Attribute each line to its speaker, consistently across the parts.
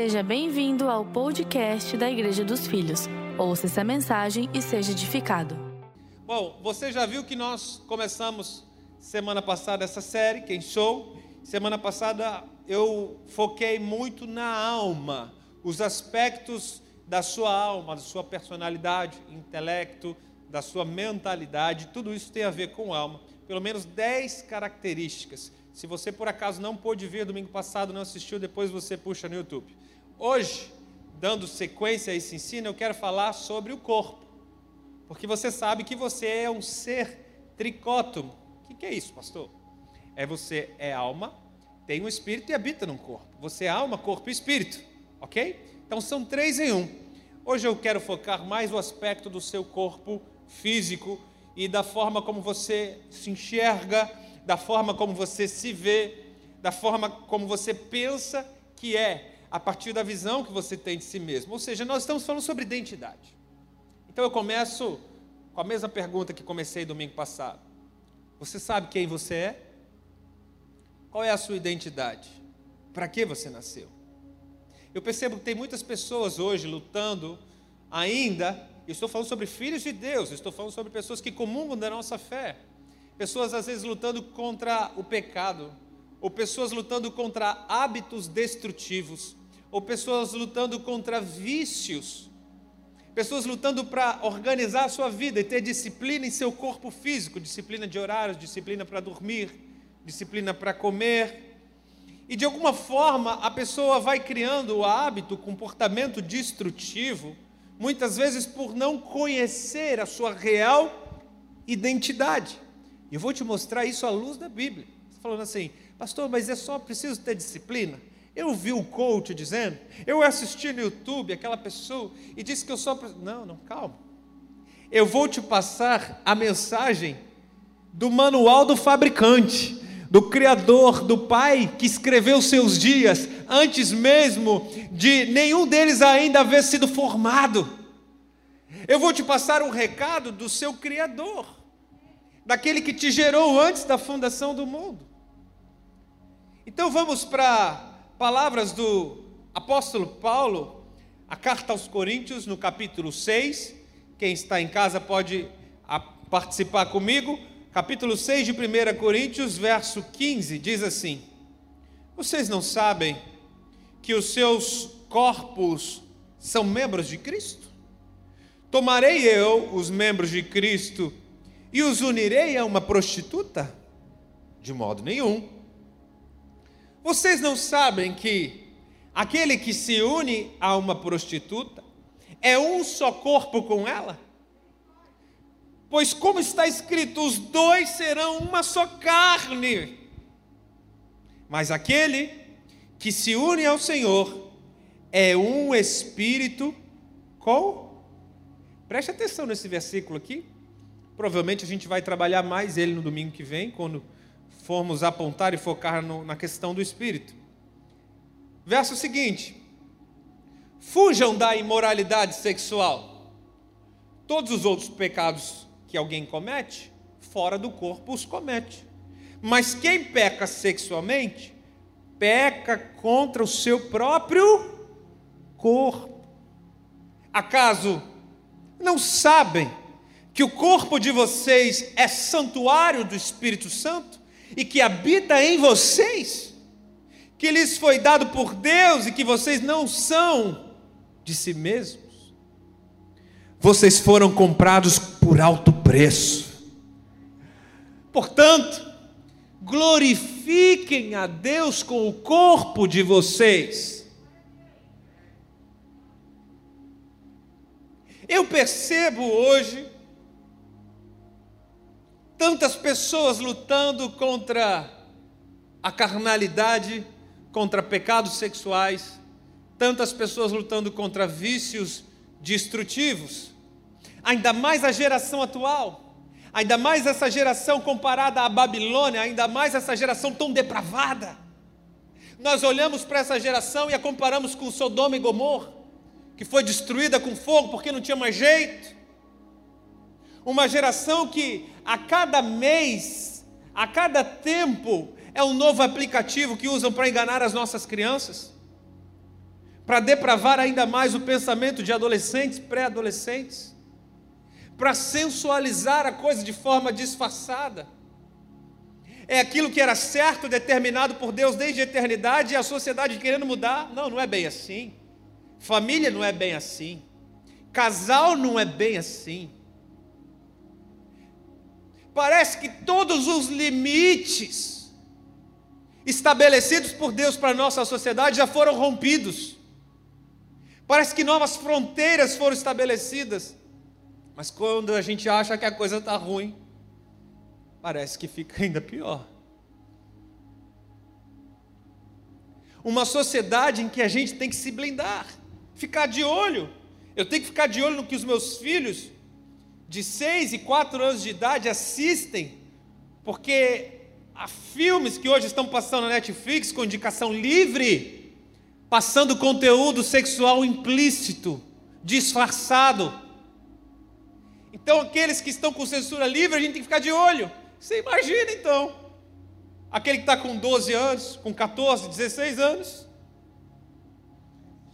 Speaker 1: Seja bem-vindo ao podcast da Igreja dos Filhos. Ouça essa mensagem e seja edificado.
Speaker 2: Bom, você já viu que nós começamos semana passada essa série, Quem Sou? Semana passada eu foquei muito na alma, os aspectos da sua alma, da sua personalidade, intelecto, da sua mentalidade, tudo isso tem a ver com alma. Pelo menos 10 características. Se você por acaso não pôde ver domingo passado, não assistiu, depois você puxa no YouTube. Hoje, dando sequência a esse ensino, eu quero falar sobre o corpo. Porque você sabe que você é um ser tricótomo. O que é isso, pastor? É você é alma, tem um espírito e habita num corpo. Você é alma, corpo e espírito, ok? Então são três em um. Hoje eu quero focar mais o aspecto do seu corpo físico e da forma como você se enxerga, da forma como você se vê, da forma como você pensa que é, a partir da visão que você tem de si mesmo. Ou seja, nós estamos falando sobre identidade. Então eu começo com a mesma pergunta que comecei domingo passado. Você sabe quem você é? Qual é a sua identidade? Para que você nasceu? Eu percebo que tem muitas pessoas hoje lutando ainda. Eu estou falando sobre filhos de Deus, estou falando sobre pessoas que comungam da nossa fé. Pessoas às vezes lutando contra o pecado, ou pessoas lutando contra hábitos destrutivos, ou pessoas lutando contra vícios, pessoas lutando para organizar a sua vida e ter disciplina em seu corpo físico, disciplina de horários, disciplina para dormir, disciplina para comer. E de alguma forma a pessoa vai criando o hábito, o comportamento destrutivo, muitas vezes por não conhecer a sua real identidade. Eu vou te mostrar isso à luz da Bíblia. Você falando assim, pastor, mas é só preciso ter disciplina? Eu vi o coach dizendo, eu assisti no YouTube aquela pessoa e disse que eu só. Não, não, calma. Eu vou te passar a mensagem do manual do fabricante, do Criador, do Pai que escreveu seus dias antes mesmo de nenhum deles ainda haver sido formado. Eu vou te passar um recado do seu Criador, daquele que te gerou antes da fundação do mundo. Então vamos para palavras do apóstolo Paulo, a carta aos Coríntios, no capítulo 6. Quem está em casa pode participar comigo. Capítulo 6 de 1 Coríntios, verso 15, diz assim: Vocês não sabem que os seus corpos são membros de Cristo? Tomarei eu os membros de Cristo e os unirei a uma prostituta? De modo nenhum. Vocês não sabem que aquele que se une a uma prostituta é um só corpo com ela? Pois, como está escrito, os dois serão uma só carne. Mas aquele que se une ao Senhor é um espírito com. Preste atenção nesse versículo aqui. Provavelmente a gente vai trabalhar mais ele no domingo que vem, quando formos apontar e focar no, na questão do espírito. Verso seguinte: Fujam da imoralidade sexual. Todos os outros pecados que alguém comete, fora do corpo os comete. Mas quem peca sexualmente, peca contra o seu próprio corpo. Acaso não sabem que o corpo de vocês é santuário do Espírito Santo? e que habita em vocês, que lhes foi dado por Deus e que vocês não são de si mesmos. Vocês foram comprados por alto preço. Portanto, glorifiquem a Deus com o corpo de vocês. Eu percebo hoje tantas pessoas lutando contra a carnalidade, contra pecados sexuais, tantas pessoas lutando contra vícios destrutivos, ainda mais a geração atual, ainda mais essa geração comparada à Babilônia, ainda mais essa geração tão depravada. Nós olhamos para essa geração e a comparamos com Sodoma e Gomorra, que foi destruída com fogo porque não tinha mais jeito. Uma geração que a cada mês, a cada tempo, é um novo aplicativo que usam para enganar as nossas crianças. para depravar ainda mais o pensamento de adolescentes, pré-adolescentes, para sensualizar a coisa de forma disfarçada. É aquilo que era certo, determinado por Deus desde a eternidade, e a sociedade querendo mudar. Não, não é bem assim. Família não é bem assim. Casal não é bem assim. Parece que todos os limites estabelecidos por Deus para a nossa sociedade já foram rompidos. Parece que novas fronteiras foram estabelecidas. Mas quando a gente acha que a coisa está ruim, parece que fica ainda pior. Uma sociedade em que a gente tem que se blindar, ficar de olho. Eu tenho que ficar de olho no que os meus filhos de 6 e 4 anos de idade assistem, porque há filmes que hoje estão passando na Netflix com indicação livre, passando conteúdo sexual implícito, disfarçado. Então, aqueles que estão com censura livre, a gente tem que ficar de olho. Você imagina então, aquele que está com 12 anos, com 14, 16 anos,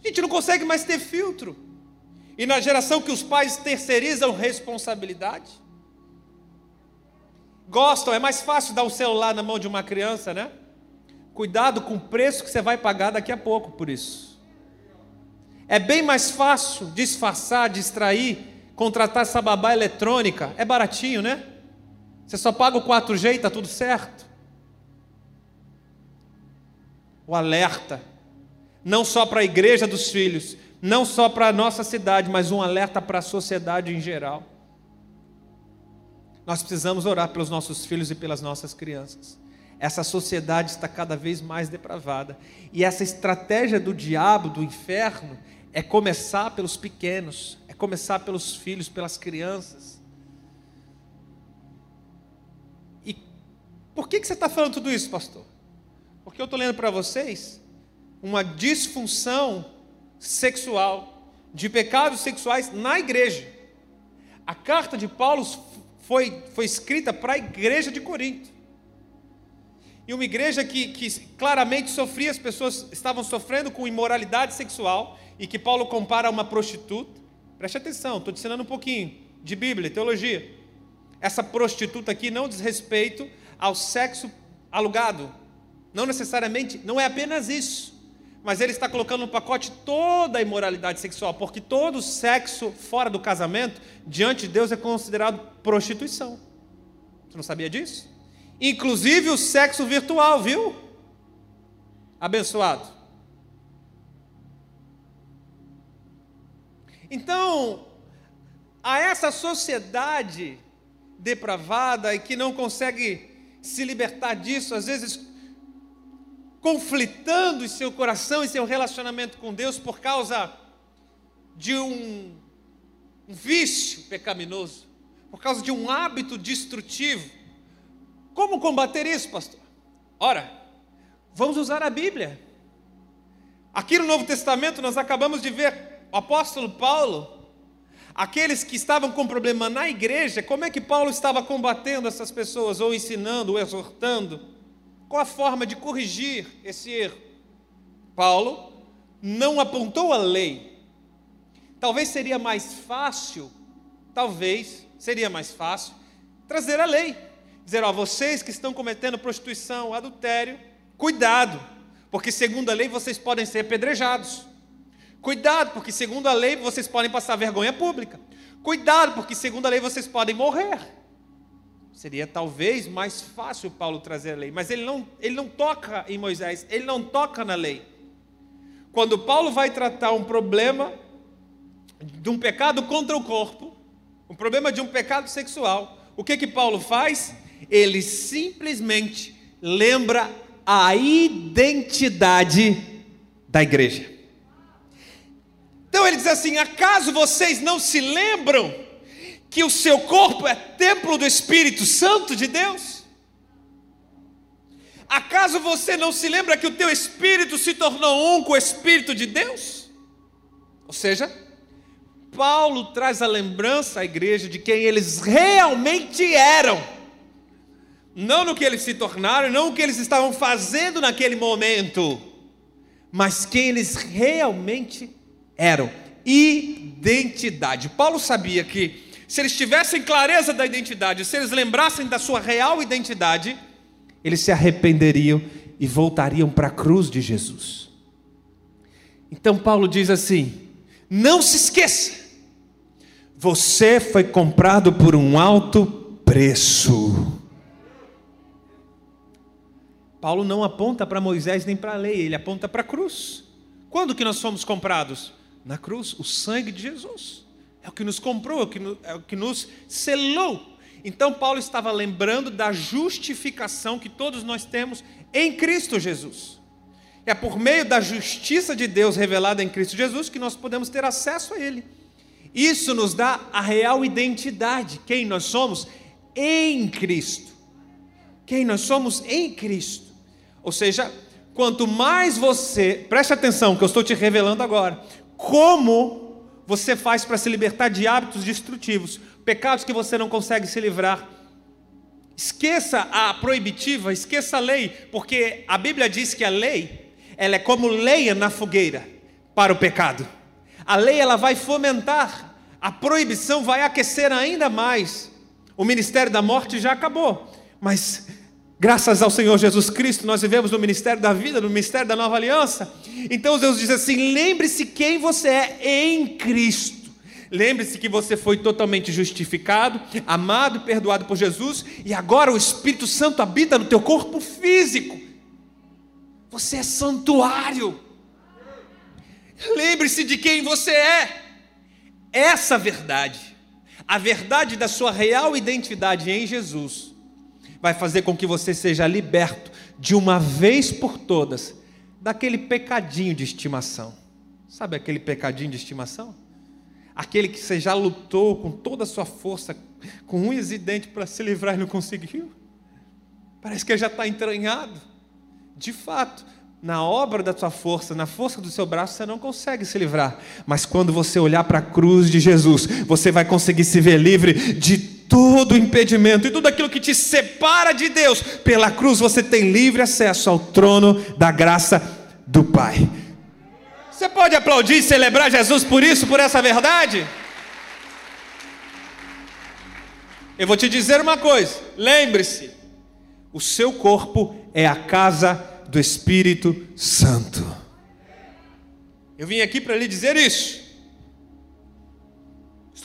Speaker 2: a gente não consegue mais ter filtro. E na geração que os pais terceirizam responsabilidade, gostam, é mais fácil dar um celular na mão de uma criança, né? Cuidado com o preço que você vai pagar daqui a pouco por isso. É bem mais fácil disfarçar, distrair, contratar essa babá eletrônica. É baratinho, né? Você só paga o 4G e está tudo certo. O alerta, não só para a igreja dos filhos, não só para a nossa cidade, mas um alerta para a sociedade em geral. Nós precisamos orar pelos nossos filhos e pelas nossas crianças. Essa sociedade está cada vez mais depravada. E essa estratégia do diabo, do inferno, é começar pelos pequenos, é começar pelos filhos, pelas crianças. E por que, que você está falando tudo isso, pastor? Porque eu estou lendo para vocês uma disfunção sexual, de pecados sexuais na igreja. A carta de Paulo foi, foi escrita para a igreja de Corinto. E uma igreja que, que claramente sofria, as pessoas estavam sofrendo com imoralidade sexual, e que Paulo compara a uma prostituta. Preste atenção, estou te ensinando um pouquinho de Bíblia, teologia. Essa prostituta aqui não diz respeito ao sexo alugado. Não necessariamente, não é apenas isso mas ele está colocando no pacote toda a imoralidade sexual, porque todo sexo fora do casamento, diante de Deus, é considerado prostituição. Você não sabia disso? Inclusive o sexo virtual, viu? Abençoado. Então, a essa sociedade depravada e que não consegue se libertar disso, às vezes conflitando em seu coração e seu relacionamento com Deus por causa de um, um vício pecaminoso, por causa de um hábito destrutivo. Como combater isso, pastor? Ora, vamos usar a Bíblia. Aqui no Novo Testamento nós acabamos de ver o apóstolo Paulo, aqueles que estavam com problema na igreja, como é que Paulo estava combatendo essas pessoas, ou ensinando, ou exortando? Qual a forma de corrigir esse erro? Paulo não apontou a lei. Talvez seria mais fácil, talvez seria mais fácil trazer a lei. Dizer, ó, vocês que estão cometendo prostituição, adultério, cuidado, porque segundo a lei vocês podem ser apedrejados. Cuidado, porque segundo a lei vocês podem passar vergonha pública. Cuidado, porque segundo a lei vocês podem morrer. Seria talvez mais fácil Paulo trazer a lei, mas ele não, ele não toca em Moisés, ele não toca na lei. Quando Paulo vai tratar um problema de um pecado contra o corpo, um problema de um pecado sexual, o que que Paulo faz? Ele simplesmente lembra a identidade da igreja. Então ele diz assim: acaso vocês não se lembram que o seu corpo é templo do Espírito Santo de Deus? Acaso você não se lembra que o teu espírito se tornou um com o Espírito de Deus? Ou seja, Paulo traz a lembrança à igreja de quem eles realmente eram, não no que eles se tornaram, não o que eles estavam fazendo naquele momento, mas quem eles realmente eram. Identidade. Paulo sabia que se eles tivessem clareza da identidade, se eles lembrassem da sua real identidade, eles se arrependeriam e voltariam para a cruz de Jesus. Então Paulo diz assim: não se esqueça, você foi comprado por um alto preço. Paulo não aponta para Moisés nem para a lei, ele aponta para a cruz. Quando que nós fomos comprados? Na cruz, o sangue de Jesus. É o que nos comprou, é o que, é o que nos selou. Então Paulo estava lembrando da justificação que todos nós temos em Cristo Jesus. É por meio da justiça de Deus revelada em Cristo Jesus que nós podemos ter acesso a Ele. Isso nos dá a real identidade, quem nós somos em Cristo. Quem nós somos em Cristo. Ou seja, quanto mais você, preste atenção que eu estou te revelando agora, como você faz para se libertar de hábitos destrutivos, pecados que você não consegue se livrar. Esqueça a proibitiva, esqueça a lei, porque a Bíblia diz que a lei ela é como lenha na fogueira para o pecado. A lei ela vai fomentar, a proibição vai aquecer ainda mais. O ministério da morte já acabou, mas graças ao Senhor Jesus Cristo nós vivemos no ministério da vida, no ministério da nova aliança. Então Deus diz assim: lembre-se quem você é em Cristo. Lembre-se que você foi totalmente justificado, amado e perdoado por Jesus, e agora o Espírito Santo habita no teu corpo físico. Você é santuário. Lembre-se de quem você é. Essa verdade, a verdade da sua real identidade em Jesus, vai fazer com que você seja liberto de uma vez por todas daquele pecadinho de estimação. Sabe aquele pecadinho de estimação? Aquele que você já lutou com toda a sua força, com unhas e dentes para se livrar e não conseguiu. Parece que já está entranhado. De fato, na obra da tua força, na força do seu braço, você não consegue se livrar. Mas quando você olhar para a cruz de Jesus, você vai conseguir se ver livre de todo impedimento e tudo aquilo que te separa de Deus. Pela cruz você tem livre acesso ao trono da graça do Pai. Você pode aplaudir e celebrar Jesus por isso, por essa verdade? Eu vou te dizer uma coisa: lembre-se, o seu corpo é a casa do Espírito Santo. Eu vim aqui para lhe dizer isso.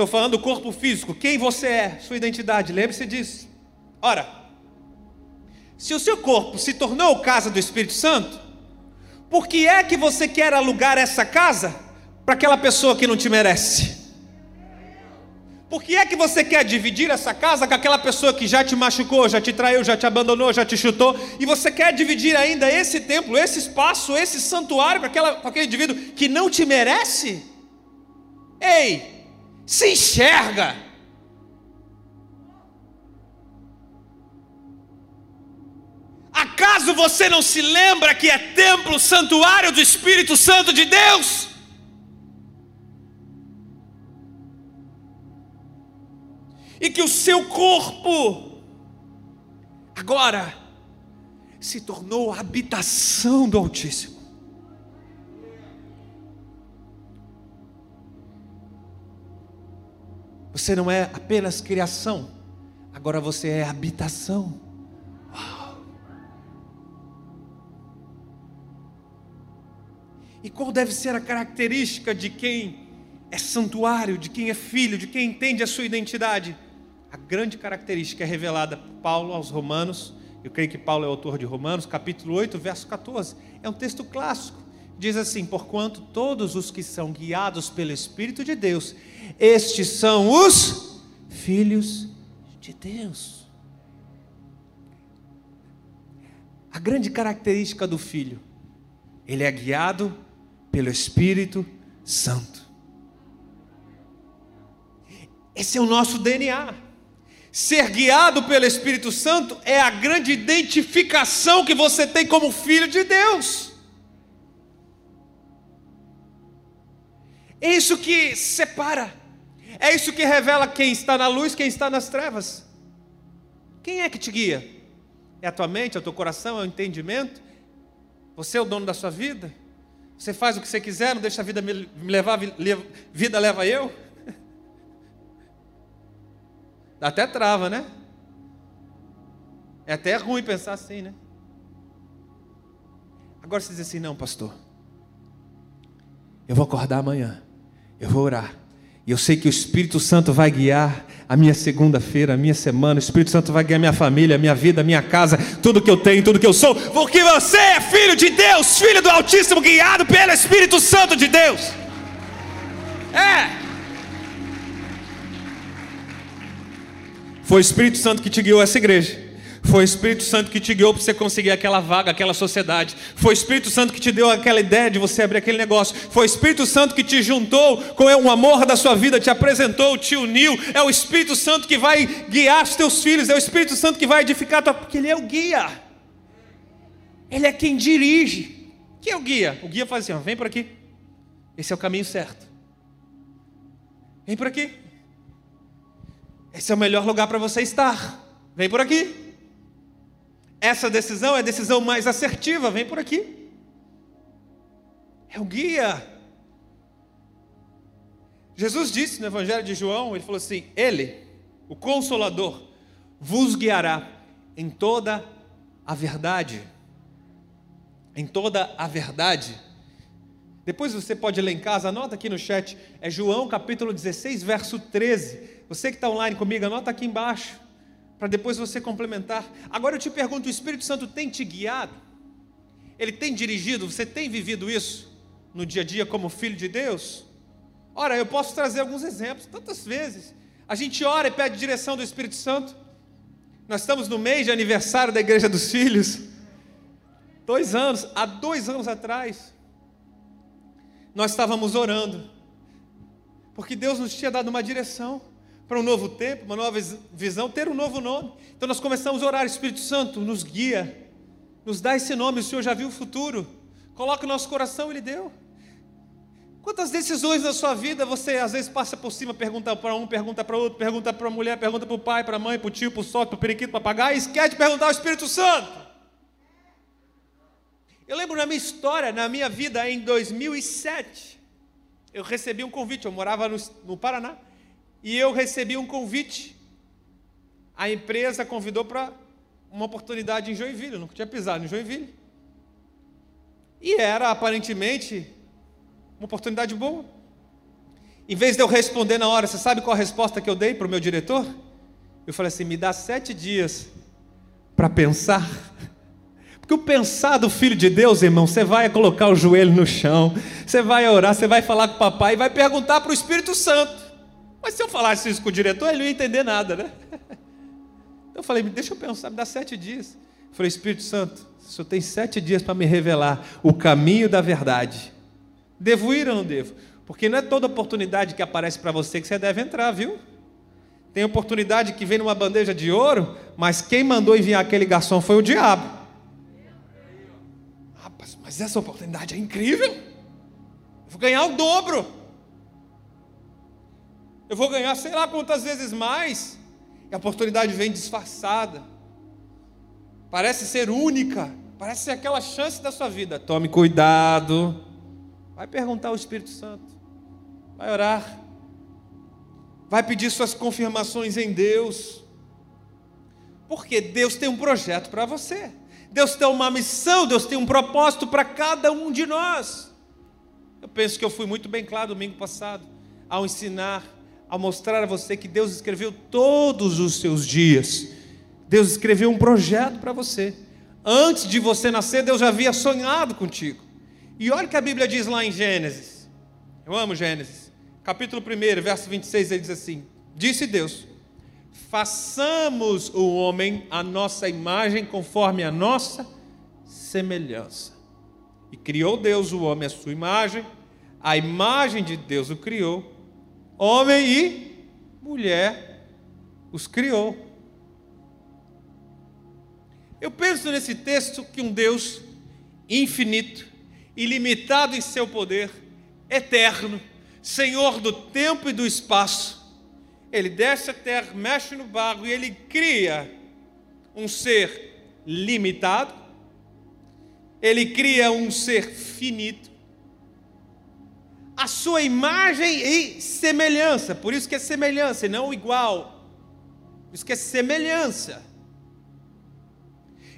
Speaker 2: Estou falando do corpo físico, quem você é, sua identidade, lembre-se disso. Ora, se o seu corpo se tornou casa do Espírito Santo, por que é que você quer alugar essa casa para aquela pessoa que não te merece? Por que é que você quer dividir essa casa com aquela pessoa que já te machucou, já te traiu, já te abandonou, já te chutou, e você quer dividir ainda esse templo, esse espaço, esse santuário com, aquela, com aquele indivíduo que não te merece? Ei, se enxerga! Acaso você não se lembra que é templo, santuário do Espírito Santo de Deus? e que o seu corpo agora se tornou a habitação do Altíssimo. Você não é apenas criação, agora você é habitação. Uau. E qual deve ser a característica de quem é santuário, de quem é filho, de quem entende a sua identidade? a grande característica é revelada por Paulo aos Romanos. Eu creio que Paulo é autor de Romanos, capítulo 8, verso 14. É um texto clássico. Diz assim: Porquanto todos os que são guiados pelo Espírito de Deus, estes são os filhos de Deus. A grande característica do filho, ele é guiado pelo Espírito Santo. Esse é o nosso DNA. Ser guiado pelo Espírito Santo é a grande identificação que você tem como filho de Deus. É isso que separa, é isso que revela quem está na luz, quem está nas trevas. Quem é que te guia? É a tua mente, é o teu coração, é o entendimento? Você é o dono da sua vida? Você faz o que você quiser, não deixa a vida me levar, vida leva eu? Dá até trava, né? É até ruim pensar assim, né? Agora você diz assim: não, pastor. Eu vou acordar amanhã. Eu vou orar. E eu sei que o Espírito Santo vai guiar a minha segunda-feira, a minha semana. O Espírito Santo vai guiar minha família, minha vida, minha casa, tudo que eu tenho, tudo que eu sou. Porque você é filho de Deus, filho do Altíssimo, guiado pelo Espírito Santo de Deus. É. Foi o Espírito Santo que te guiou essa igreja. Foi o Espírito Santo que te guiou para você conseguir aquela vaga, aquela sociedade. Foi o Espírito Santo que te deu aquela ideia de você abrir aquele negócio. Foi o Espírito Santo que te juntou com o amor da sua vida, te apresentou, te uniu. É o Espírito Santo que vai guiar os teus filhos. É o Espírito Santo que vai edificar tua... porque Ele é o guia. Ele é quem dirige. Quem é o guia? O guia faz assim: ó, vem por aqui. Esse é o caminho certo. Vem por aqui. Esse é o melhor lugar para você estar. Vem por aqui. Essa decisão é a decisão mais assertiva, vem por aqui. É o guia. Jesus disse no Evangelho de João, ele falou assim: Ele, o Consolador, vos guiará em toda a verdade. Em toda a verdade. Depois você pode ler em casa, anota aqui no chat, é João capítulo 16, verso 13. Você que está online comigo, anota aqui embaixo para depois você complementar. Agora eu te pergunto: o Espírito Santo tem te guiado? Ele tem dirigido? Você tem vivido isso no dia a dia como filho de Deus? Ora, eu posso trazer alguns exemplos, tantas vezes. A gente ora e pede direção do Espírito Santo. Nós estamos no mês de aniversário da Igreja dos Filhos. Dois anos, há dois anos atrás, nós estávamos orando, porque Deus nos tinha dado uma direção para um novo tempo, uma nova visão, ter um novo nome. Então nós começamos a orar, Espírito Santo, nos guia, nos dá esse nome, o Senhor já viu o futuro, coloca o nosso coração, Ele deu. Quantas decisões na sua vida você às vezes passa por cima, pergunta para um, pergunta para outro, pergunta para a mulher, pergunta para o pai, para a mãe, para o tio, para o sócio, para o periquito, para o e esquece de perguntar ao Espírito Santo. Eu lembro na minha história, na minha vida, em 2007, eu recebi um convite, eu morava no, no Paraná, e eu recebi um convite. A empresa convidou para uma oportunidade em Joinville, eu nunca tinha pisado em Joinville. E era aparentemente uma oportunidade boa. Em vez de eu responder na hora, você sabe qual a resposta que eu dei para o meu diretor? Eu falei assim: me dá sete dias para pensar. Porque o pensar do filho de Deus, irmão, você vai colocar o joelho no chão, você vai orar, você vai falar com o papai e vai perguntar para o Espírito Santo. Mas se eu falasse isso com o diretor, ele não ia entender nada, né? Eu falei, deixa eu pensar, me dá sete dias. Eu falei, Espírito Santo, o senhor tem sete dias para me revelar o caminho da verdade. Devo ir ou não devo? Porque não é toda oportunidade que aparece para você que você deve entrar, viu? Tem oportunidade que vem numa bandeja de ouro, mas quem mandou enviar aquele garçom foi o diabo. Rapaz, mas essa oportunidade é incrível. Eu vou ganhar o dobro eu vou ganhar sei lá quantas vezes mais. E a oportunidade vem disfarçada. Parece ser única, parece ser aquela chance da sua vida. Tome cuidado. Vai perguntar ao Espírito Santo. Vai orar. Vai pedir suas confirmações em Deus. Porque Deus tem um projeto para você. Deus tem uma missão, Deus tem um propósito para cada um de nós. Eu penso que eu fui muito bem claro domingo passado ao ensinar a mostrar a você que Deus escreveu todos os seus dias. Deus escreveu um projeto para você. Antes de você nascer, Deus já havia sonhado contigo. E olha o que a Bíblia diz lá em Gênesis. Eu amo Gênesis. Capítulo 1, verso 26, ele diz assim: Disse Deus: Façamos o homem a nossa imagem conforme a nossa semelhança. E criou Deus o homem à sua imagem, a imagem de Deus o criou homem e mulher os criou. Eu penso nesse texto que um Deus infinito, ilimitado em seu poder, eterno, Senhor do tempo e do espaço, ele desce a terra, mexe no barro e ele cria um ser limitado, ele cria um ser finito a sua imagem e semelhança. Por isso que é semelhança e não igual. Por isso que é semelhança.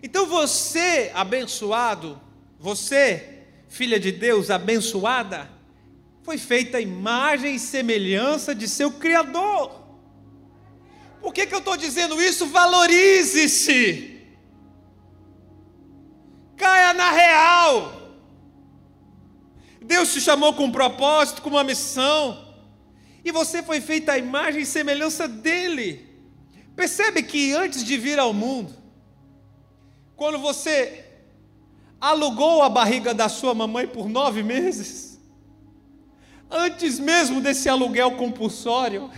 Speaker 2: Então você, abençoado, você, filha de Deus, abençoada, foi feita a imagem e semelhança de seu Criador. Por que, que eu estou dizendo isso? Valorize-se. Caia na real. Deus te chamou com um propósito, com uma missão. E você foi feita a imagem e semelhança dele. Percebe que antes de vir ao mundo, quando você alugou a barriga da sua mamãe por nove meses, antes mesmo desse aluguel compulsório,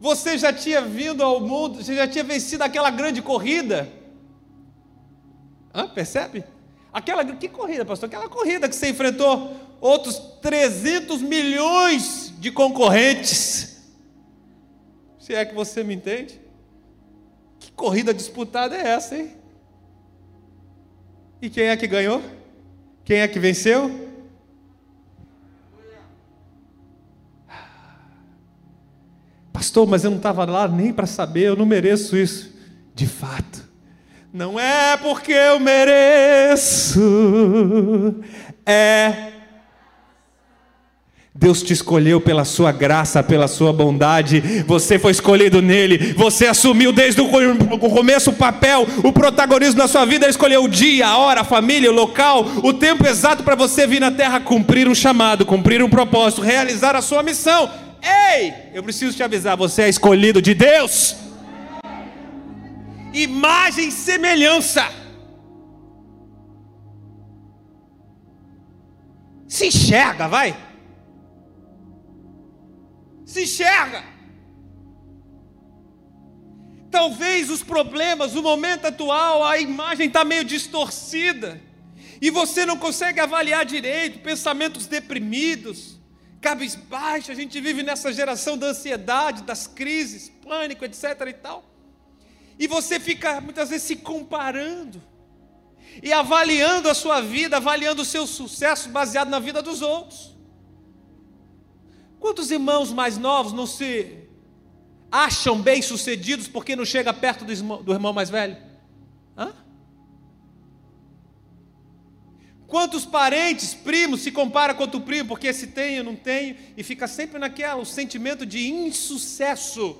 Speaker 2: você já tinha vindo ao mundo, você já tinha vencido aquela grande corrida. Hã? Percebe? Aquela que corrida, pastor? Aquela corrida que você enfrentou outros 300 milhões de concorrentes. Se é que você me entende? Que corrida disputada é essa, hein? E quem é que ganhou? Quem é que venceu? Pastor, mas eu não estava lá nem para saber, eu não mereço isso. De fato, não é porque eu mereço, é. Deus te escolheu pela sua graça, pela sua bondade, você foi escolhido nele, você assumiu desde o começo o papel, o protagonismo da sua vida, escolheu o dia, a hora, a família, o local, o tempo exato para você vir na terra cumprir um chamado, cumprir um propósito, realizar a sua missão. Ei, eu preciso te avisar, você é escolhido de Deus. Imagem e semelhança. Se enxerga, vai. Se enxerga. Talvez os problemas, o momento atual, a imagem está meio distorcida. E você não consegue avaliar direito, pensamentos deprimidos cabisbaixo, a gente vive nessa geração da ansiedade, das crises, pânico, etc e tal. E você fica muitas vezes se comparando e avaliando a sua vida, avaliando o seu sucesso baseado na vida dos outros. Quantos irmãos mais novos não se acham bem-sucedidos porque não chega perto do irmão, do irmão mais velho? Hã? Quantos parentes, primos, se compara com outro primo, porque esse tem, eu não tenho, e fica sempre naquela, o sentimento de insucesso,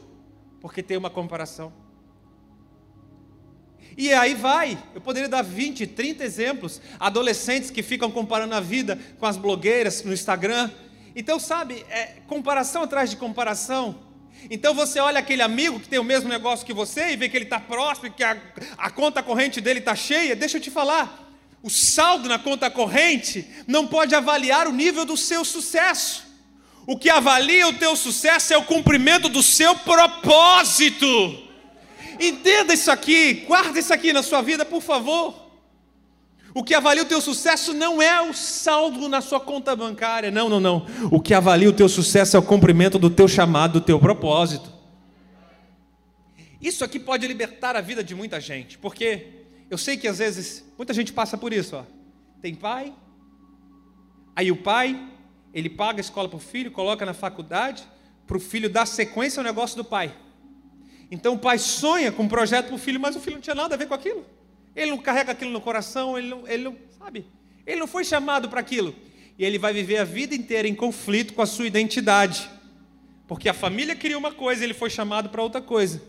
Speaker 2: porque tem uma comparação. E aí vai, eu poderia dar 20, 30 exemplos, adolescentes que ficam comparando a vida com as blogueiras no Instagram. Então, sabe, é comparação atrás de comparação. Então você olha aquele amigo que tem o mesmo negócio que você e vê que ele está próximo, que a, a conta corrente dele está cheia. Deixa eu te falar, o saldo na conta corrente não pode avaliar o nível do seu sucesso. O que avalia o teu sucesso é o cumprimento do seu propósito. Entenda isso aqui, guarda isso aqui na sua vida, por favor. O que avalia o teu sucesso não é o saldo na sua conta bancária, não, não, não. O que avalia o teu sucesso é o cumprimento do teu chamado, do teu propósito. Isso aqui pode libertar a vida de muita gente, porque eu sei que às vezes muita gente passa por isso, ó. Tem pai, aí o pai, ele paga a escola para o filho, coloca na faculdade, para o filho dar sequência ao negócio do pai. Então o pai sonha com um projeto para o filho, mas o filho não tinha nada a ver com aquilo. Ele não carrega aquilo no coração, ele não, ele não sabe, ele não foi chamado para aquilo. E ele vai viver a vida inteira em conflito com a sua identidade. Porque a família queria uma coisa, ele foi chamado para outra coisa.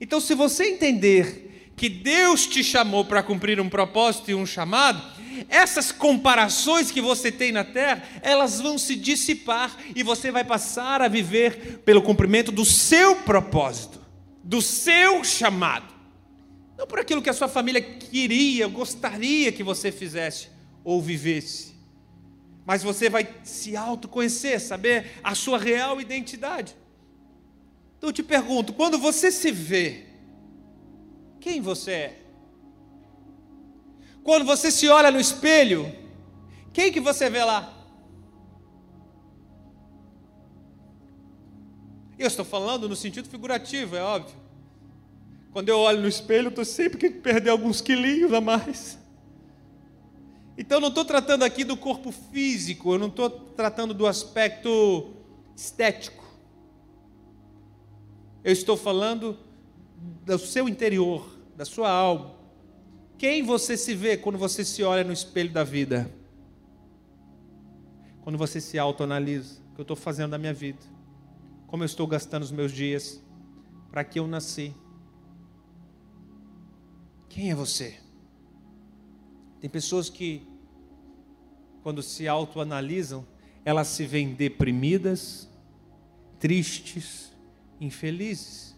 Speaker 2: Então, se você entender que Deus te chamou para cumprir um propósito e um chamado, essas comparações que você tem na terra, elas vão se dissipar e você vai passar a viver pelo cumprimento do seu propósito, do seu chamado. Não por aquilo que a sua família queria, gostaria que você fizesse ou vivesse. Mas você vai se autoconhecer, saber a sua real identidade. Então eu te pergunto, quando você se vê quem você é? Quando você se olha no espelho, quem que você vê lá? Eu estou falando no sentido figurativo, é óbvio. Quando eu olho no espelho, eu estou sempre querendo perder alguns quilinhos a mais. Então, não estou tratando aqui do corpo físico, eu não estou tratando do aspecto estético. Eu estou falando do seu interior, da sua alma. Quem você se vê quando você se olha no espelho da vida? Quando você se autoanalisa, o que eu estou fazendo da minha vida? Como eu estou gastando os meus dias? Para que eu nasci? Quem é você? Tem pessoas que, quando se autoanalisam, elas se veem deprimidas, tristes, infelizes.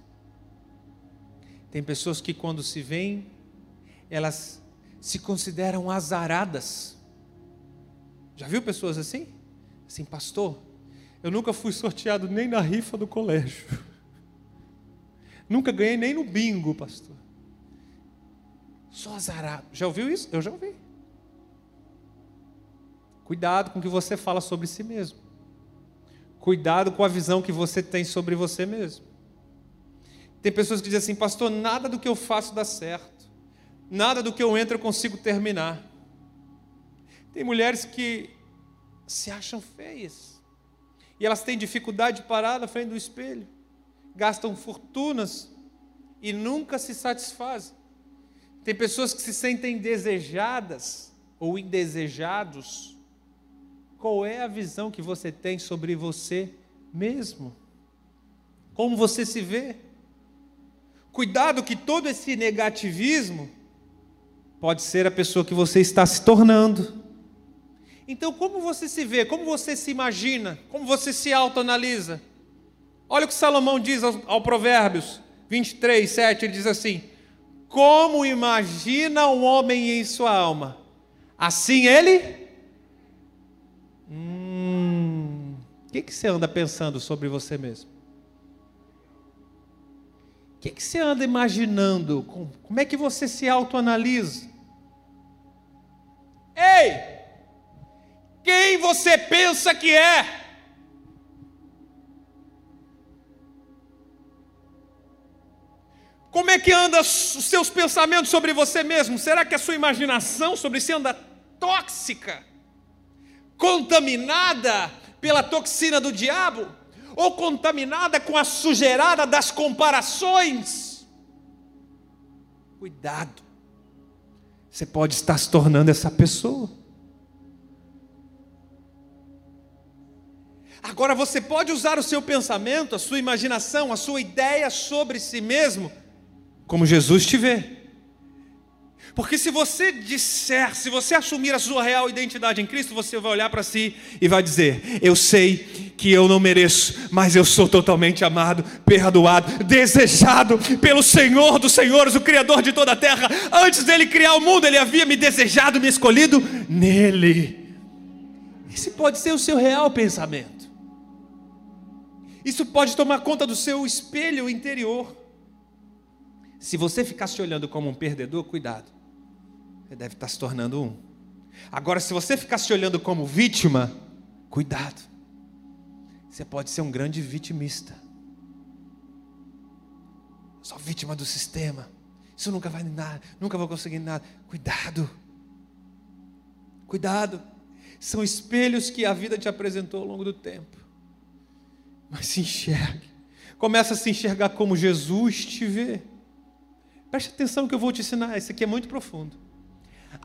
Speaker 2: Tem pessoas que, quando se veem, elas se consideram azaradas. Já viu pessoas assim? Assim, pastor, eu nunca fui sorteado nem na rifa do colégio. Nunca ganhei nem no bingo, pastor. Só azarado. Já ouviu isso? Eu já ouvi. Cuidado com o que você fala sobre si mesmo. Cuidado com a visão que você tem sobre você mesmo. Tem pessoas que dizem assim, pastor, nada do que eu faço dá certo. Nada do que eu entro eu consigo terminar. Tem mulheres que se acham feias. E elas têm dificuldade de parar na frente do espelho. Gastam fortunas e nunca se satisfazem. Tem pessoas que se sentem desejadas ou indesejados. Qual é a visão que você tem sobre você mesmo? Como você se vê? Cuidado que todo esse negativismo pode ser a pessoa que você está se tornando. Então, como você se vê? Como você se imagina? Como você se autoanalisa? Olha o que Salomão diz ao, ao Provérbios 23, 7, ele diz assim: como imagina o homem em sua alma, assim ele. Hum, o que, que você anda pensando sobre você mesmo? O que, que você anda imaginando? Como é que você se autoanalisa? Ei! Quem você pensa que é? Como é que anda os seus pensamentos sobre você mesmo? Será que a sua imaginação sobre si anda tóxica? Contaminada pela toxina do diabo? Ou contaminada com a sujeirada das comparações? Cuidado. Você pode estar se tornando essa pessoa. Agora você pode usar o seu pensamento, a sua imaginação, a sua ideia sobre si mesmo como Jesus te vê. Porque se você disser, se você assumir a sua real identidade em Cristo, você vai olhar para si e vai dizer: Eu sei que eu não mereço, mas eu sou totalmente amado, perdoado, desejado pelo Senhor dos Senhores, o Criador de toda a terra. Antes dele criar o mundo, ele havia me desejado, me escolhido nele. Esse pode ser o seu real pensamento. Isso pode tomar conta do seu espelho interior. Se você ficar se olhando como um perdedor, cuidado. Você deve estar se tornando um. Agora, se você ficar se olhando como vítima, cuidado. Você pode ser um grande vitimista. Só vítima do sistema. Isso nunca vai nada, nunca vou conseguir nada. Cuidado. Cuidado. São espelhos que a vida te apresentou ao longo do tempo. Mas se enxergue. Começa a se enxergar como Jesus te vê. Preste atenção que eu vou te ensinar, isso aqui é muito profundo.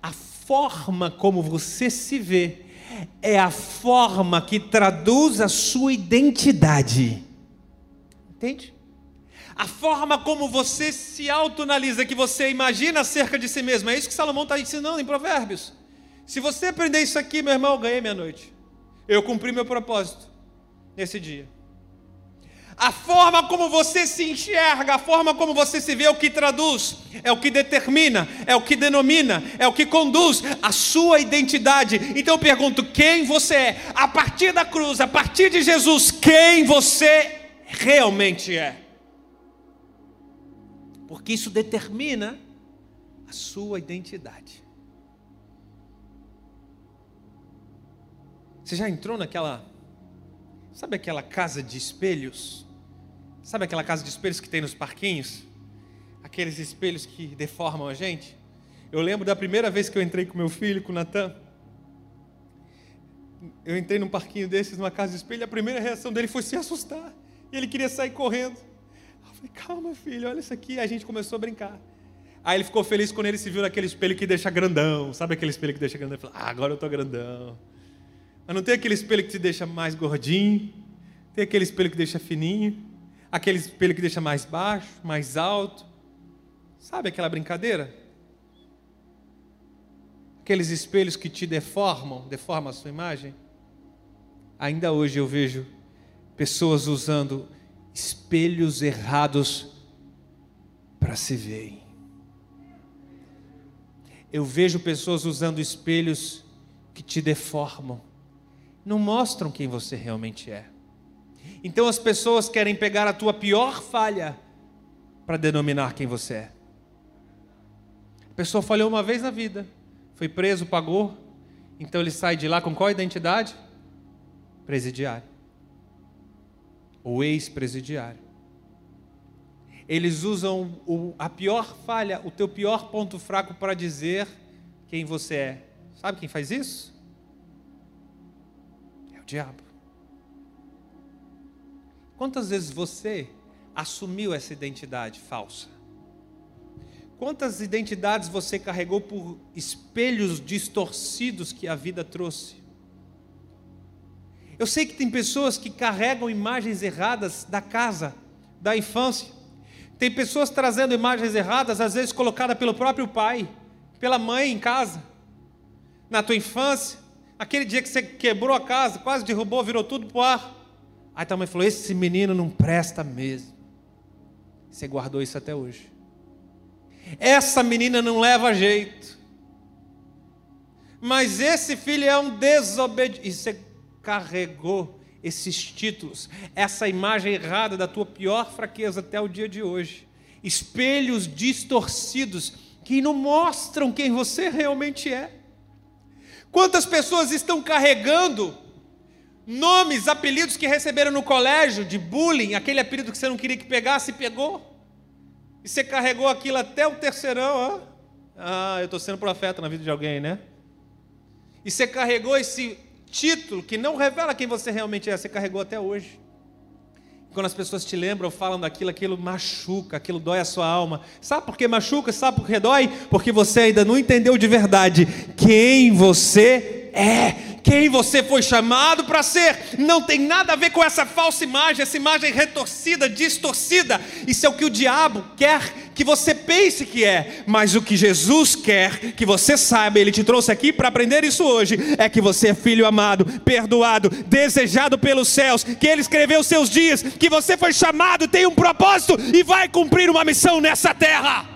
Speaker 2: A forma como você se vê é a forma que traduz a sua identidade. Entende? A forma como você se autoanalisa, que você imagina acerca de si mesmo. É isso que Salomão está ensinando em Provérbios. Se você aprender isso aqui, meu irmão, eu ganhei minha noite. Eu cumpri meu propósito nesse dia. A forma como você se enxerga, a forma como você se vê, é o que traduz, é o que determina, é o que denomina, é o que conduz a sua identidade. Então eu pergunto: quem você é? A partir da cruz, a partir de Jesus, quem você realmente é? Porque isso determina a sua identidade. Você já entrou naquela Sabe aquela casa de espelhos? Sabe aquela casa de espelhos que tem nos parquinhos? Aqueles espelhos que deformam a gente? Eu lembro da primeira vez que eu entrei com meu filho, com o Natan. eu entrei num parquinho desses, numa casa de espelho, a primeira reação dele foi se assustar. E ele queria sair correndo. Eu falei, calma, filho, olha isso aqui. E a gente começou a brincar. Aí ele ficou feliz quando ele se viu naquele espelho que deixa grandão. Sabe aquele espelho que deixa grandão? Ele falou, ah, agora eu estou grandão. Mas não tem aquele espelho que te deixa mais gordinho. Tem aquele espelho que deixa fininho. Aquele espelho que deixa mais baixo, mais alto. Sabe aquela brincadeira? Aqueles espelhos que te deformam, deformam a sua imagem. Ainda hoje eu vejo pessoas usando espelhos errados para se verem. Eu vejo pessoas usando espelhos que te deformam, não mostram quem você realmente é. Então as pessoas querem pegar a tua pior falha para denominar quem você é. A pessoa falhou uma vez na vida, foi preso, pagou, então ele sai de lá com qual identidade? Presidiário. Ou ex-presidiário. Eles usam o, a pior falha, o teu pior ponto fraco para dizer quem você é. Sabe quem faz isso? É o diabo. Quantas vezes você assumiu essa identidade falsa? Quantas identidades você carregou por espelhos distorcidos que a vida trouxe? Eu sei que tem pessoas que carregam imagens erradas da casa, da infância. Tem pessoas trazendo imagens erradas, às vezes colocadas pelo próprio pai, pela mãe em casa. Na tua infância, aquele dia que você quebrou a casa, quase derrubou, virou tudo para o ar. Aí tua mãe falou: Esse menino não presta mesmo. Você guardou isso até hoje. Essa menina não leva jeito. Mas esse filho é um desobediente. E você carregou esses títulos, essa imagem errada da tua pior fraqueza até o dia de hoje. Espelhos distorcidos que não mostram quem você realmente é. Quantas pessoas estão carregando nomes, apelidos que receberam no colégio de bullying, aquele apelido que você não queria que pegasse pegou? E você carregou aquilo até o terceirão, ó. Ah, eu estou sendo profeta na vida de alguém, né? E você carregou esse título que não revela quem você realmente é, você carregou até hoje. Quando as pessoas te lembram, falam daquilo, aquilo machuca, aquilo dói a sua alma. Sabe por que machuca? Sabe por que dói? Porque você ainda não entendeu de verdade quem você é quem você foi chamado para ser. Não tem nada a ver com essa falsa imagem, essa imagem retorcida, distorcida. Isso é o que o diabo quer que você pense que é, mas o que Jesus quer que você saiba, ele te trouxe aqui para aprender isso hoje, é que você é filho amado, perdoado, desejado pelos céus, que ele escreveu seus dias, que você foi chamado, tem um propósito e vai cumprir uma missão nessa terra.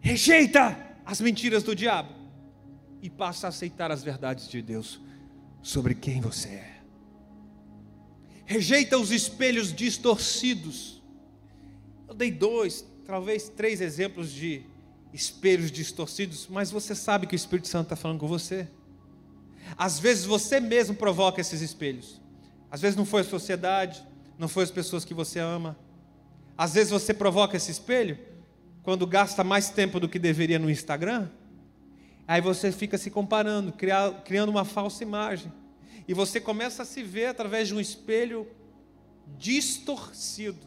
Speaker 2: Rejeita as mentiras do diabo e passa a aceitar as verdades de Deus sobre quem você é. Rejeita os espelhos distorcidos. Eu dei dois, talvez três exemplos de espelhos distorcidos, mas você sabe que o Espírito Santo está falando com você. Às vezes você mesmo provoca esses espelhos. Às vezes não foi a sociedade, não foi as pessoas que você ama. Às vezes você provoca esse espelho quando gasta mais tempo do que deveria no Instagram, aí você fica se comparando, criando uma falsa imagem. E você começa a se ver através de um espelho distorcido.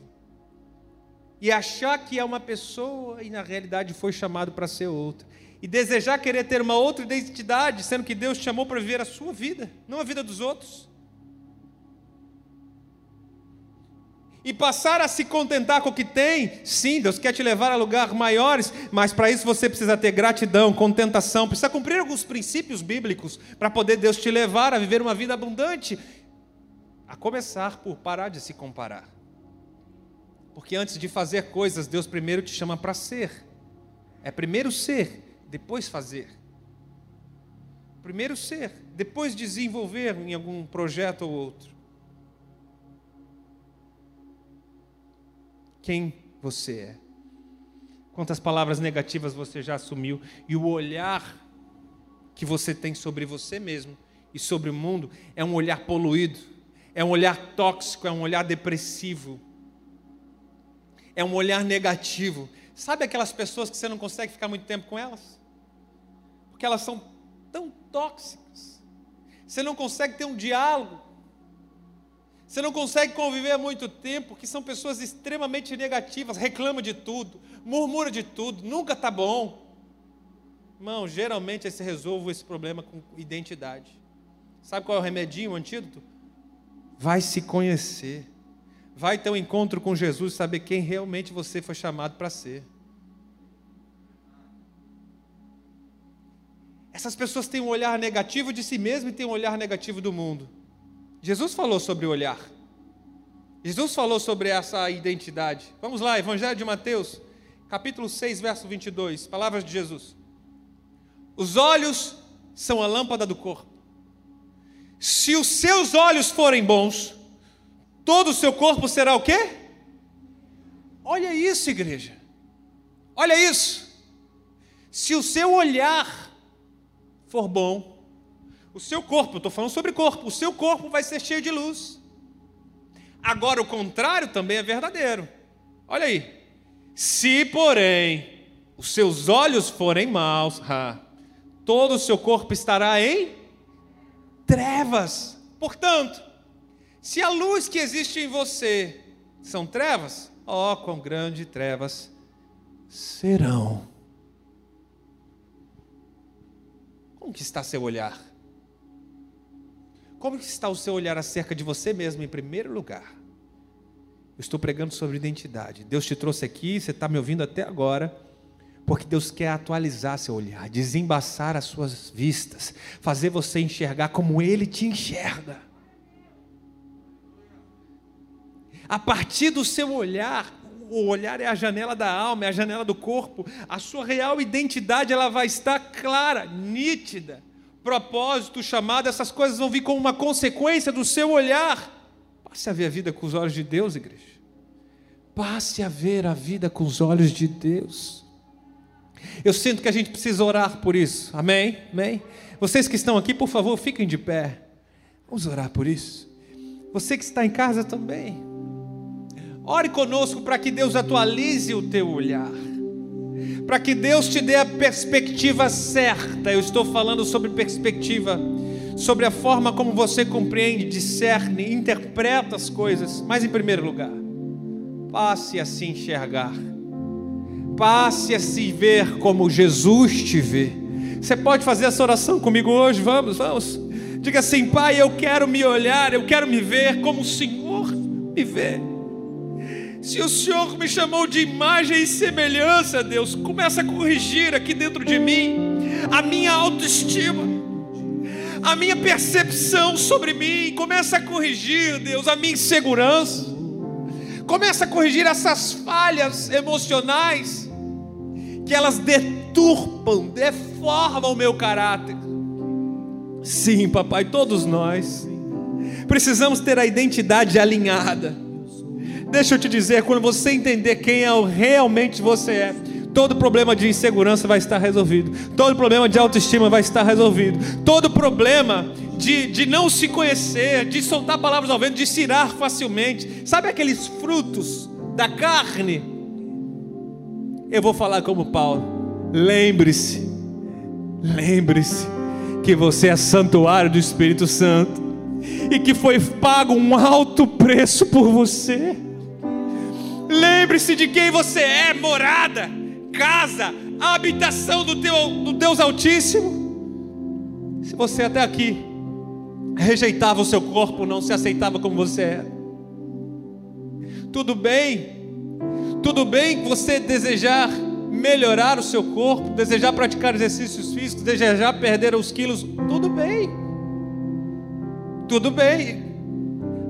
Speaker 2: E achar que é uma pessoa e na realidade foi chamado para ser outra. E desejar querer ter uma outra identidade, sendo que Deus te chamou para viver a sua vida, não a vida dos outros. E passar a se contentar com o que tem. Sim, Deus quer te levar a lugares maiores, mas para isso você precisa ter gratidão, contentação, precisa cumprir alguns princípios bíblicos para poder Deus te levar a viver uma vida abundante. A começar por parar de se comparar. Porque antes de fazer coisas, Deus primeiro te chama para ser. É primeiro ser, depois fazer. Primeiro ser, depois desenvolver em algum projeto ou outro. Quem você é. Quantas palavras negativas você já assumiu e o olhar que você tem sobre você mesmo e sobre o mundo é um olhar poluído, é um olhar tóxico, é um olhar depressivo, é um olhar negativo. Sabe aquelas pessoas que você não consegue ficar muito tempo com elas? porque elas são tão tóxicas. Você não consegue ter um diálogo. Você não consegue conviver há muito tempo, que são pessoas extremamente negativas, reclamam de tudo, murmura de tudo, nunca está bom. Irmão, geralmente se resolve esse problema com identidade. Sabe qual é o remedinho, o antídoto? Vai se conhecer. Vai ter um encontro com Jesus, saber quem realmente você foi chamado para ser. Essas pessoas têm um olhar negativo de si mesmo e têm um olhar negativo do mundo. Jesus falou sobre o olhar. Jesus falou sobre essa identidade. Vamos lá, Evangelho de Mateus, capítulo 6, verso 22. Palavras de Jesus. Os olhos são a lâmpada do corpo. Se os seus olhos forem bons, todo o seu corpo será o quê? Olha isso, igreja. Olha isso. Se o seu olhar for bom, o seu corpo, estou falando sobre corpo, o seu corpo vai ser cheio de luz. Agora, o contrário também é verdadeiro. Olha aí. Se, porém, os seus olhos forem maus, todo o seu corpo estará em trevas. Portanto, se a luz que existe em você são trevas, ó, oh, quão grandes trevas serão. Como que está seu olhar? Como está o seu olhar acerca de você mesmo em primeiro lugar? Eu estou pregando sobre identidade. Deus te trouxe aqui, você está me ouvindo até agora porque Deus quer atualizar seu olhar, desembaçar as suas vistas, fazer você enxergar como Ele te enxerga. A partir do seu olhar, o olhar é a janela da alma, é a janela do corpo. A sua real identidade ela vai estar clara, nítida. Propósito, chamado, essas coisas vão vir como uma consequência do seu olhar. Passe a ver a vida com os olhos de Deus, igreja. Passe a ver a vida com os olhos de Deus. Eu sinto que a gente precisa orar por isso. Amém? Amém? Vocês que estão aqui, por favor, fiquem de pé. Vamos orar por isso. Você que está em casa também. Ore conosco para que Deus atualize o teu olhar. Para que Deus te dê a perspectiva certa. Eu estou falando sobre perspectiva, sobre a forma como você compreende, discerne, interpreta as coisas. Mas em primeiro lugar, passe a se enxergar passe a se ver como Jesus te vê. Você pode fazer essa oração comigo hoje? Vamos, vamos. Diga assim, Pai, eu quero me olhar, eu quero me ver como o Senhor me vê. Se o Senhor me chamou de imagem e semelhança, Deus, começa a corrigir aqui dentro de mim a minha autoestima, a minha percepção sobre mim, começa a corrigir, Deus, a minha insegurança. Começa a corrigir essas falhas emocionais que elas deturpam, deformam o meu caráter. Sim, papai, todos nós precisamos ter a identidade alinhada. Deixa eu te dizer, quando você entender quem é realmente você é, todo problema de insegurança vai estar resolvido, todo problema de autoestima vai estar resolvido, todo problema de, de não se conhecer, de soltar palavras ao vento, de se irar facilmente, sabe aqueles frutos da carne? Eu vou falar como Paulo. Lembre-se, lembre-se que você é santuário do Espírito Santo e que foi pago um alto preço por você. Lembre-se de quem você é, morada, casa, habitação do, teu, do Deus Altíssimo. Se você até aqui rejeitava o seu corpo, não se aceitava como você era, tudo bem, tudo bem você desejar melhorar o seu corpo, desejar praticar exercícios físicos, desejar perder os quilos, tudo bem. Tudo bem.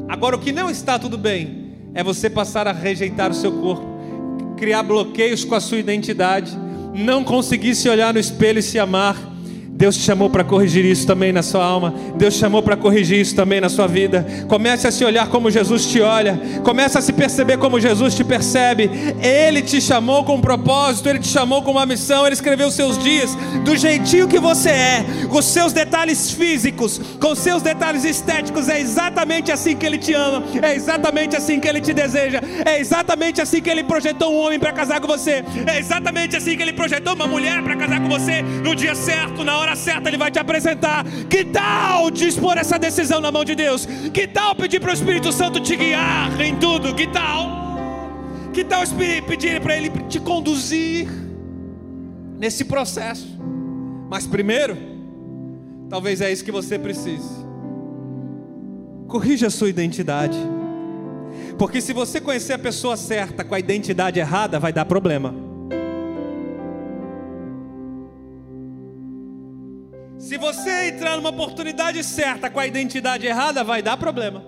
Speaker 2: Agora o que não está tudo bem é você passar a rejeitar o seu corpo, criar bloqueios com a sua identidade, não conseguir se olhar no espelho e se amar, Deus te chamou para corrigir isso também na sua alma. Deus te chamou para corrigir isso também na sua vida. Comece a se olhar como Jesus te olha. Comece a se perceber como Jesus te percebe. Ele te chamou com um propósito, ele te chamou com uma missão. Ele escreveu os seus dias do jeitinho que você é, com seus detalhes físicos, com seus detalhes estéticos. É exatamente assim que ele te ama. É exatamente assim que ele te deseja. É exatamente assim que ele projetou um homem para casar com você. É exatamente assim que ele projetou uma mulher para casar com você no dia certo, na hora hora certa Ele vai te apresentar. Que tal dispor essa decisão na mão de Deus? Que tal pedir para o Espírito Santo te guiar em tudo? Que tal? Que tal pedir para Ele te conduzir nesse processo? Mas primeiro, talvez é isso que você precise. Corrija a sua identidade. Porque se você conhecer a pessoa certa com a identidade errada, vai dar problema. Se você entrar numa oportunidade certa com a identidade errada, vai dar problema.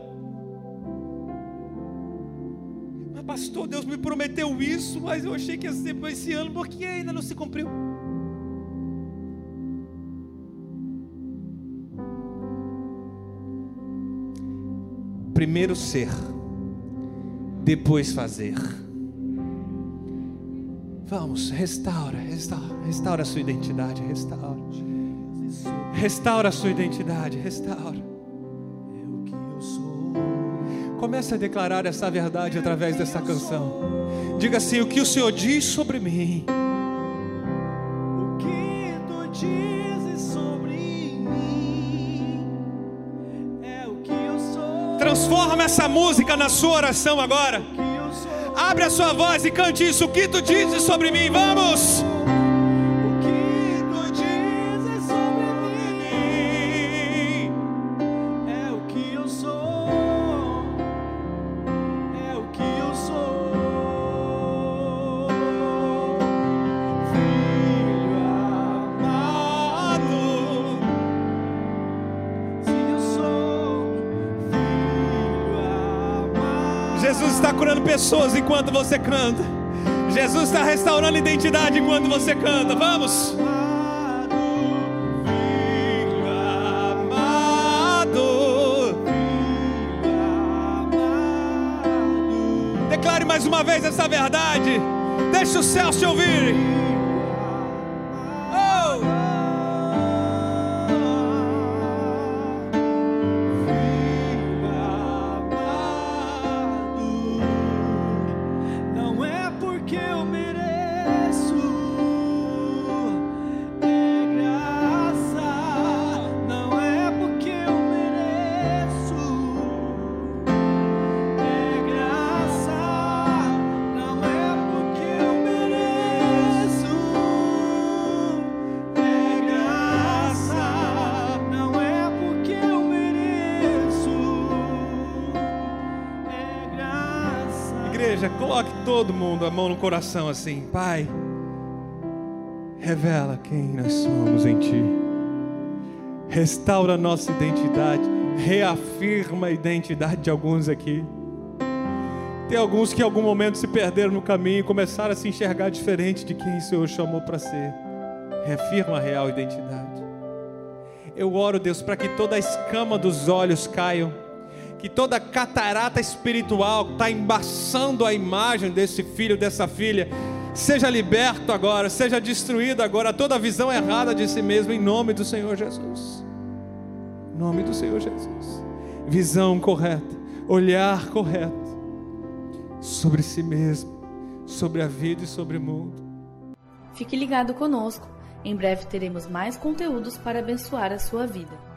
Speaker 2: Mas, pastor, Deus me prometeu isso, mas eu achei que ia ser esse ano, porque ainda não se cumpriu. Primeiro ser, depois fazer. Vamos, restaura, restaura, restaura a sua identidade, restaura. Restaura a sua identidade, restaura. Comece a declarar essa verdade através dessa canção. Diga assim: o que o Senhor diz sobre mim.
Speaker 3: O que tu dizes sobre mim é o que eu sou.
Speaker 2: Transforma essa música na sua oração agora. Abre a sua voz e cante isso. O que tu dizes sobre mim? Vamos! Pessoas enquanto você canta. Jesus está restaurando identidade enquanto você canta. Vamos. Declare mais uma vez essa verdade. Deixe o céu te ouvir. Todo mundo a mão no coração assim, Pai, revela quem nós somos em Ti, restaura nossa identidade, reafirma a identidade de alguns aqui. Tem alguns que em algum momento se perderam no caminho e começaram a se enxergar diferente de quem o Senhor chamou para ser. Reafirma a real identidade. Eu oro, Deus, para que toda a escama dos olhos caiam que toda catarata espiritual está embaçando a imagem desse filho, dessa filha, seja liberto agora, seja destruído agora toda visão errada de si mesmo, em nome do Senhor Jesus. Em nome do Senhor Jesus. Visão correta, olhar correto sobre si mesmo, sobre a vida e sobre o mundo.
Speaker 1: Fique ligado conosco. Em breve teremos mais conteúdos para abençoar a sua vida.